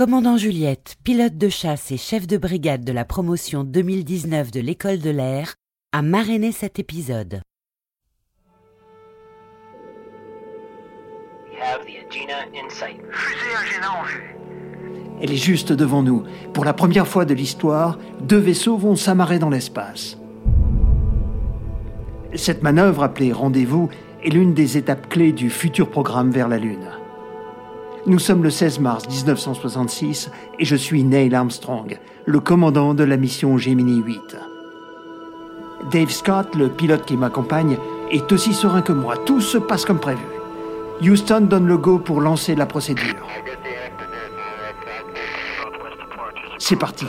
Commandant Juliette, pilote de chasse et chef de brigade de la promotion 2019 de l'école de l'air, a marrainé cet épisode. Fusée Agena en vue. Elle est juste devant nous. Pour la première fois de l'histoire, deux vaisseaux vont s'amarrer dans l'espace. Cette manœuvre, appelée Rendez-vous, est l'une des étapes clés du futur programme vers la Lune. Nous sommes le 16 mars 1966 et je suis Neil Armstrong, le commandant de la mission Gemini 8. Dave Scott, le pilote qui m'accompagne, est aussi serein que moi. Tout se passe comme prévu. Houston donne le go pour lancer la procédure. C'est parti.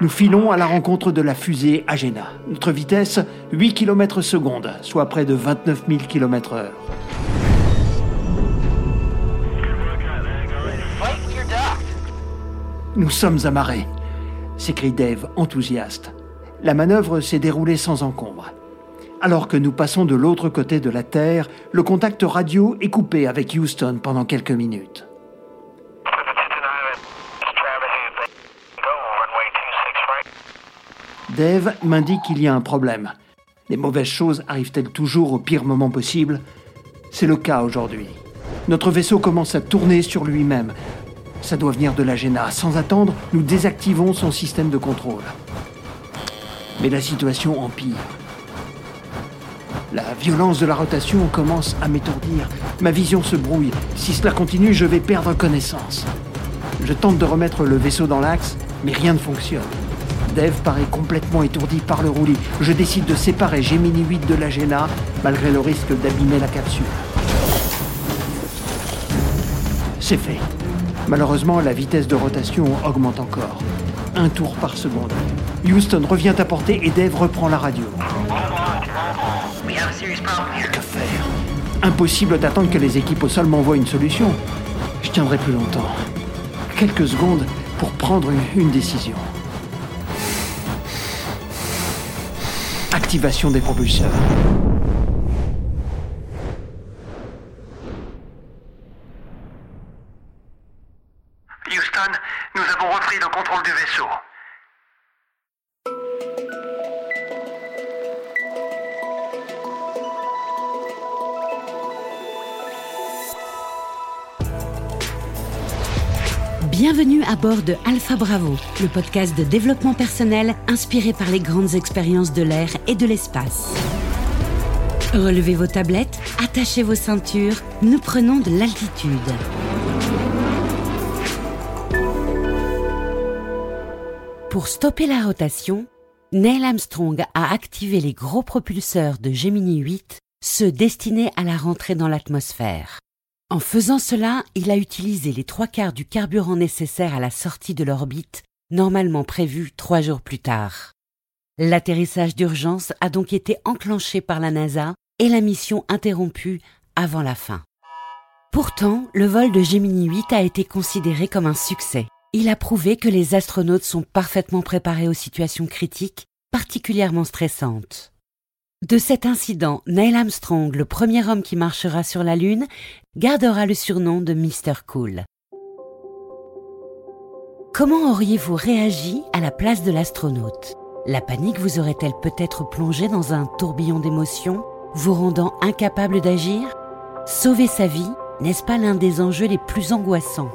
Nous filons à la rencontre de la fusée Agena. Notre vitesse, 8 km secondes, soit près de 29 000 km heure. Nous sommes amarrés, s'écrie Dave, enthousiaste. La manœuvre s'est déroulée sans encombre. Alors que nous passons de l'autre côté de la Terre, le contact radio est coupé avec Houston pendant quelques minutes. Dave m'indique qu'il y a un problème. Les mauvaises choses arrivent-elles toujours au pire moment possible? C'est le cas aujourd'hui. Notre vaisseau commence à tourner sur lui-même. Ça doit venir de la Géna. Sans attendre, nous désactivons son système de contrôle. Mais la situation empire. La violence de la rotation commence à m'étourdir. Ma vision se brouille. Si cela continue, je vais perdre connaissance. Je tente de remettre le vaisseau dans l'axe, mais rien ne fonctionne. Dave paraît complètement étourdi par le roulis. Je décide de séparer Gemini 8 de la Géna, malgré le risque d'abîmer la capsule. C'est fait. Malheureusement, la vitesse de rotation augmente encore. Un tour par seconde. Houston revient à portée et Dave reprend la radio. Que faire? Impossible d'attendre que les équipes au sol m'envoient une solution. Je tiendrai plus longtemps. Quelques secondes pour prendre une, une décision. Activation des propulseurs. Nous avons repris le contrôle du vaisseau. Bienvenue à bord de Alpha Bravo, le podcast de développement personnel inspiré par les grandes expériences de l'air et de l'espace. Relevez vos tablettes, attachez vos ceintures, nous prenons de l'altitude. Pour stopper la rotation, Neil Armstrong a activé les gros propulseurs de Gemini 8, ceux destinés à la rentrée dans l'atmosphère. En faisant cela, il a utilisé les trois quarts du carburant nécessaire à la sortie de l'orbite, normalement prévue trois jours plus tard. L'atterrissage d'urgence a donc été enclenché par la NASA et la mission interrompue avant la fin. Pourtant, le vol de Gemini 8 a été considéré comme un succès. Il a prouvé que les astronautes sont parfaitement préparés aux situations critiques, particulièrement stressantes. De cet incident, Neil Armstrong, le premier homme qui marchera sur la Lune, gardera le surnom de Mr. Cool. Comment auriez-vous réagi à la place de l'astronaute? La panique vous aurait-elle peut-être plongé dans un tourbillon d'émotions, vous rendant incapable d'agir? Sauver sa vie, n'est-ce pas l'un des enjeux les plus angoissants?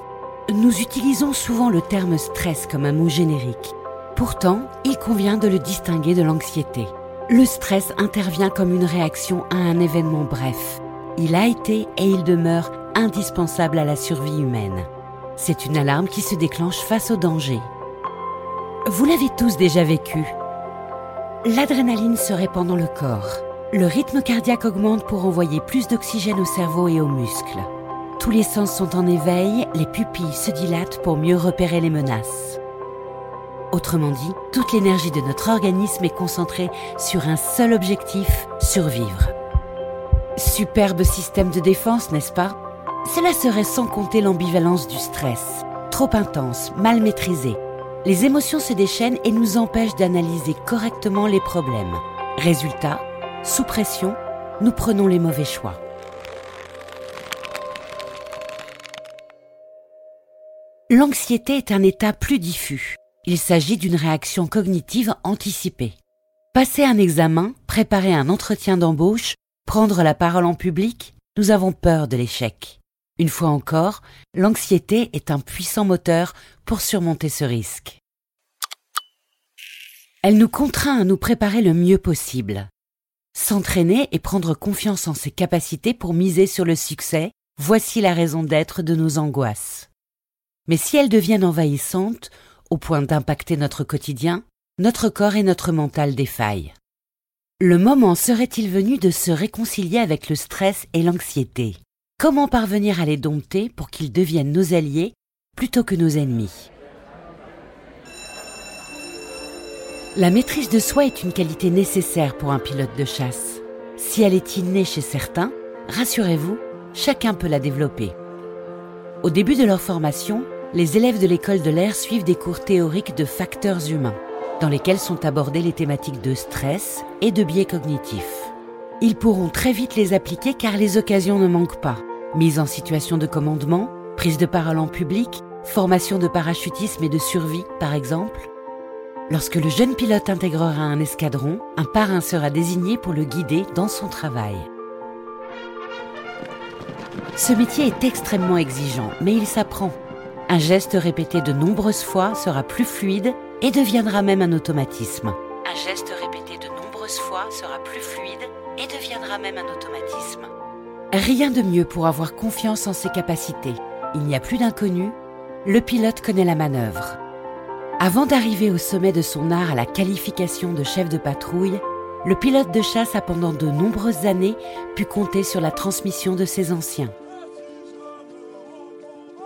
Nous utilisons souvent le terme stress comme un mot générique. Pourtant, il convient de le distinguer de l'anxiété. Le stress intervient comme une réaction à un événement bref. Il a été et il demeure indispensable à la survie humaine. C'est une alarme qui se déclenche face au danger. Vous l'avez tous déjà vécu. L'adrénaline se répand dans le corps. Le rythme cardiaque augmente pour envoyer plus d'oxygène au cerveau et aux muscles. Tous les sens sont en éveil, les pupilles se dilatent pour mieux repérer les menaces. Autrement dit, toute l'énergie de notre organisme est concentrée sur un seul objectif, survivre. Superbe système de défense, n'est-ce pas? Cela serait sans compter l'ambivalence du stress. Trop intense, mal maîtrisé. Les émotions se déchaînent et nous empêchent d'analyser correctement les problèmes. Résultat, sous pression, nous prenons les mauvais choix. L'anxiété est un état plus diffus. Il s'agit d'une réaction cognitive anticipée. Passer un examen, préparer un entretien d'embauche, prendre la parole en public, nous avons peur de l'échec. Une fois encore, l'anxiété est un puissant moteur pour surmonter ce risque. Elle nous contraint à nous préparer le mieux possible. S'entraîner et prendre confiance en ses capacités pour miser sur le succès, voici la raison d'être de nos angoisses. Mais si elles deviennent envahissantes, au point d'impacter notre quotidien, notre corps et notre mental défaillent. Le moment serait-il venu de se réconcilier avec le stress et l'anxiété? Comment parvenir à les dompter pour qu'ils deviennent nos alliés plutôt que nos ennemis? La maîtrise de soi est une qualité nécessaire pour un pilote de chasse. Si elle est innée chez certains, rassurez-vous, chacun peut la développer. Au début de leur formation, les élèves de l'école de l'air suivent des cours théoriques de facteurs humains, dans lesquels sont abordées les thématiques de stress et de biais cognitifs. Ils pourront très vite les appliquer car les occasions ne manquent pas. Mise en situation de commandement, prise de parole en public, formation de parachutisme et de survie par exemple. Lorsque le jeune pilote intégrera un escadron, un parrain sera désigné pour le guider dans son travail. Ce métier est extrêmement exigeant, mais il s'apprend. Un geste répété de nombreuses fois sera plus fluide et deviendra même un automatisme. Un geste répété de nombreuses fois sera plus fluide et deviendra même un automatisme. Rien de mieux pour avoir confiance en ses capacités. Il n'y a plus d'inconnu, le pilote connaît la manœuvre. Avant d'arriver au sommet de son art à la qualification de chef de patrouille, le pilote de chasse a pendant de nombreuses années pu compter sur la transmission de ses anciens.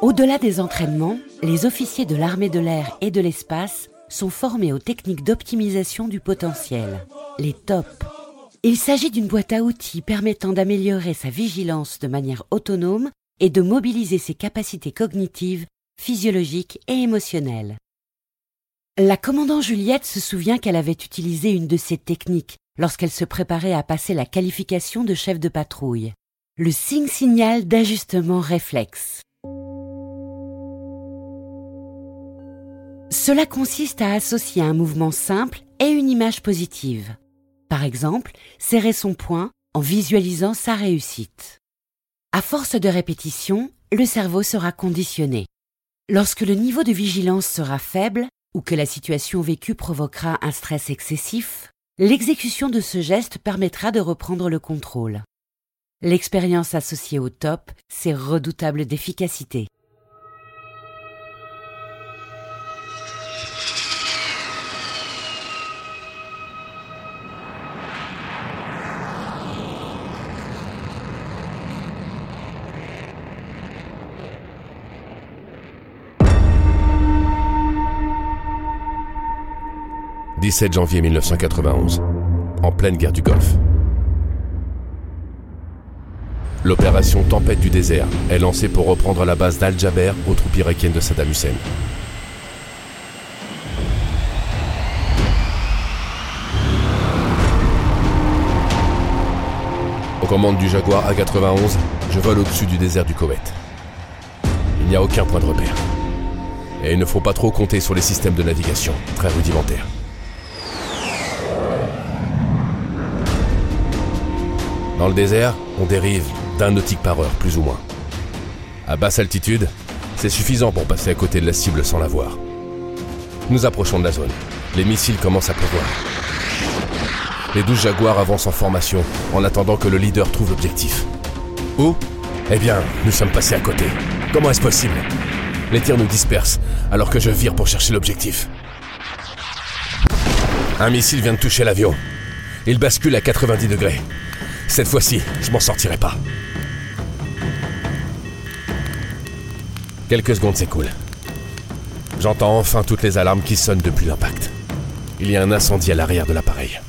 Au-delà des entraînements, les officiers de l'armée de l'air et de l'espace sont formés aux techniques d'optimisation du potentiel, les TOP. Il s'agit d'une boîte à outils permettant d'améliorer sa vigilance de manière autonome et de mobiliser ses capacités cognitives, physiologiques et émotionnelles. La commandant Juliette se souvient qu'elle avait utilisé une de ces techniques lorsqu'elle se préparait à passer la qualification de chef de patrouille, le signe-signal d'ajustement réflexe. Cela consiste à associer un mouvement simple et une image positive. Par exemple, serrer son poing en visualisant sa réussite. À force de répétition, le cerveau sera conditionné. Lorsque le niveau de vigilance sera faible ou que la situation vécue provoquera un stress excessif, l'exécution de ce geste permettra de reprendre le contrôle. L'expérience associée au top, c'est redoutable d'efficacité. 17 janvier 1991, en pleine guerre du Golfe. L'opération Tempête du désert est lancée pour reprendre la base d'Al-Jaber aux troupes irakiennes de Saddam Hussein. Aux commandes du Jaguar A91, je vole au-dessus du désert du Koweït. Il n'y a aucun point de repère. Et il ne faut pas trop compter sur les systèmes de navigation, très rudimentaires. Dans le désert, on dérive d'un nautique par heure, plus ou moins. À basse altitude, c'est suffisant pour passer à côté de la cible sans la voir. Nous approchons de la zone. Les missiles commencent à pleuvoir. Les douze jaguars avancent en formation en attendant que le leader trouve l'objectif. Où? Eh bien, nous sommes passés à côté. Comment est-ce possible? Les tirs nous dispersent alors que je vire pour chercher l'objectif. Un missile vient de toucher l'avion. Il bascule à 90 degrés. Cette fois-ci, je m'en sortirai pas. Quelques secondes s'écoulent. J'entends enfin toutes les alarmes qui sonnent depuis l'impact. Il y a un incendie à l'arrière de l'appareil.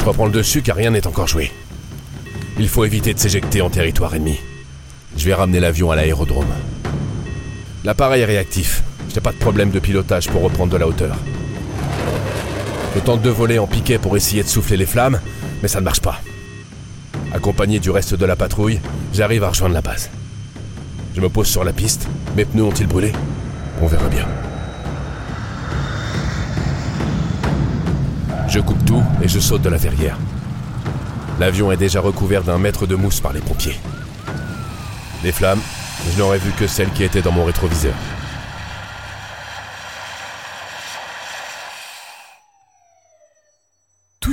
Je reprends le dessus car rien n'est encore joué. Il faut éviter de s'éjecter en territoire ennemi. Je vais ramener l'avion à l'aérodrome. L'appareil est réactif. Je n'ai pas de problème de pilotage pour reprendre de la hauteur. Je tente de voler en piquet pour essayer de souffler les flammes, mais ça ne marche pas. Accompagné du reste de la patrouille, j'arrive à rejoindre la base. Je me pose sur la piste. Mes pneus ont-ils brûlé? On verra bien. Je coupe tout et je saute de la verrière. L'avion est déjà recouvert d'un mètre de mousse par les pompiers. Les flammes, je n'aurais vu que celles qui étaient dans mon rétroviseur.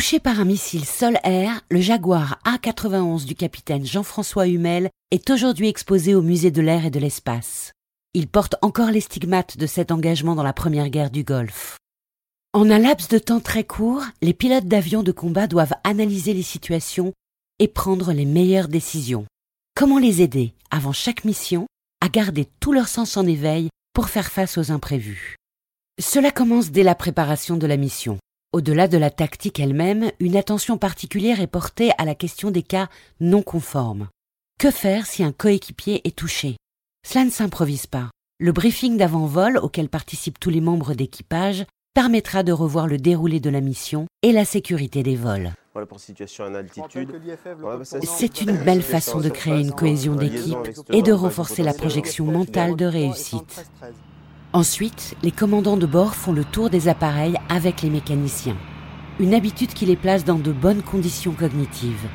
Touché par un missile sol-air, le Jaguar A91 du capitaine Jean-François Humel est aujourd'hui exposé au musée de l'air et de l'espace. Il porte encore les stigmates de cet engagement dans la première guerre du Golfe. En un laps de temps très court, les pilotes d'avions de combat doivent analyser les situations et prendre les meilleures décisions. Comment les aider, avant chaque mission, à garder tout leur sens en éveil pour faire face aux imprévus? Cela commence dès la préparation de la mission. Au-delà de la tactique elle-même, une attention particulière est portée à la question des cas non conformes. Que faire si un coéquipier est touché? Cela ne s'improvise pas. Le briefing d'avant-vol auquel participent tous les membres d'équipage permettra de revoir le déroulé de la mission et la sécurité des vols. C'est une belle façon de créer une cohésion d'équipe et de renforcer la projection mentale de réussite. Ensuite, les commandants de bord font le tour des appareils avec les mécaniciens. Une habitude qui les place dans de bonnes conditions cognitives.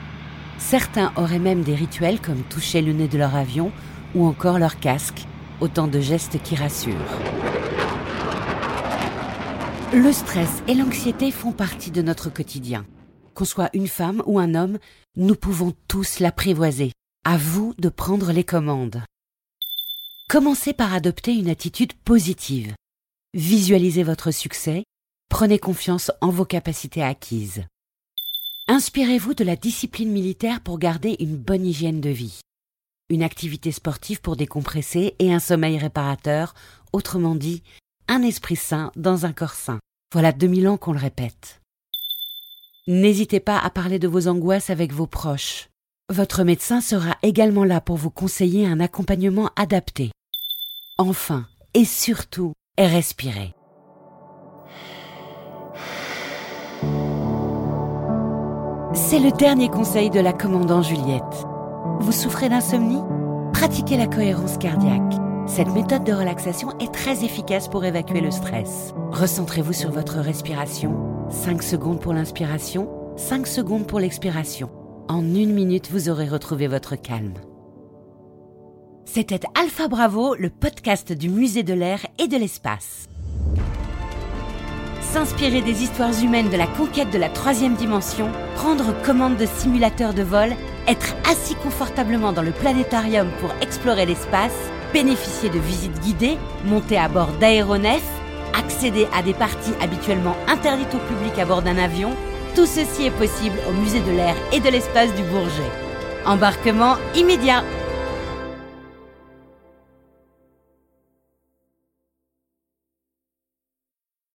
Certains auraient même des rituels comme toucher le nez de leur avion ou encore leur casque, autant de gestes qui rassurent. Le stress et l'anxiété font partie de notre quotidien. Qu'on soit une femme ou un homme, nous pouvons tous l'apprivoiser. À vous de prendre les commandes. Commencez par adopter une attitude positive. Visualisez votre succès, prenez confiance en vos capacités acquises. Inspirez-vous de la discipline militaire pour garder une bonne hygiène de vie. Une activité sportive pour décompresser et un sommeil réparateur, autrement dit, un esprit sain dans un corps sain. Voilà 2000 ans qu'on le répète. N'hésitez pas à parler de vos angoisses avec vos proches. Votre médecin sera également là pour vous conseiller un accompagnement adapté enfin et surtout respirez. C'est le dernier conseil de la commandant Juliette. Vous souffrez d'insomnie? Pratiquez la cohérence cardiaque. Cette méthode de relaxation est très efficace pour évacuer le stress. Recentrez-vous sur votre respiration. 5 secondes pour l'inspiration, 5 secondes pour l'expiration. En une minute, vous aurez retrouvé votre calme. C'était Alpha Bravo, le podcast du musée de l'air et de l'espace. S'inspirer des histoires humaines de la conquête de la troisième dimension, prendre commande de simulateurs de vol, être assis confortablement dans le planétarium pour explorer l'espace, bénéficier de visites guidées, monter à bord d'aéronefs, accéder à des parties habituellement interdites au public à bord d'un avion, tout ceci est possible au musée de l'air et de l'espace du Bourget. Embarquement immédiat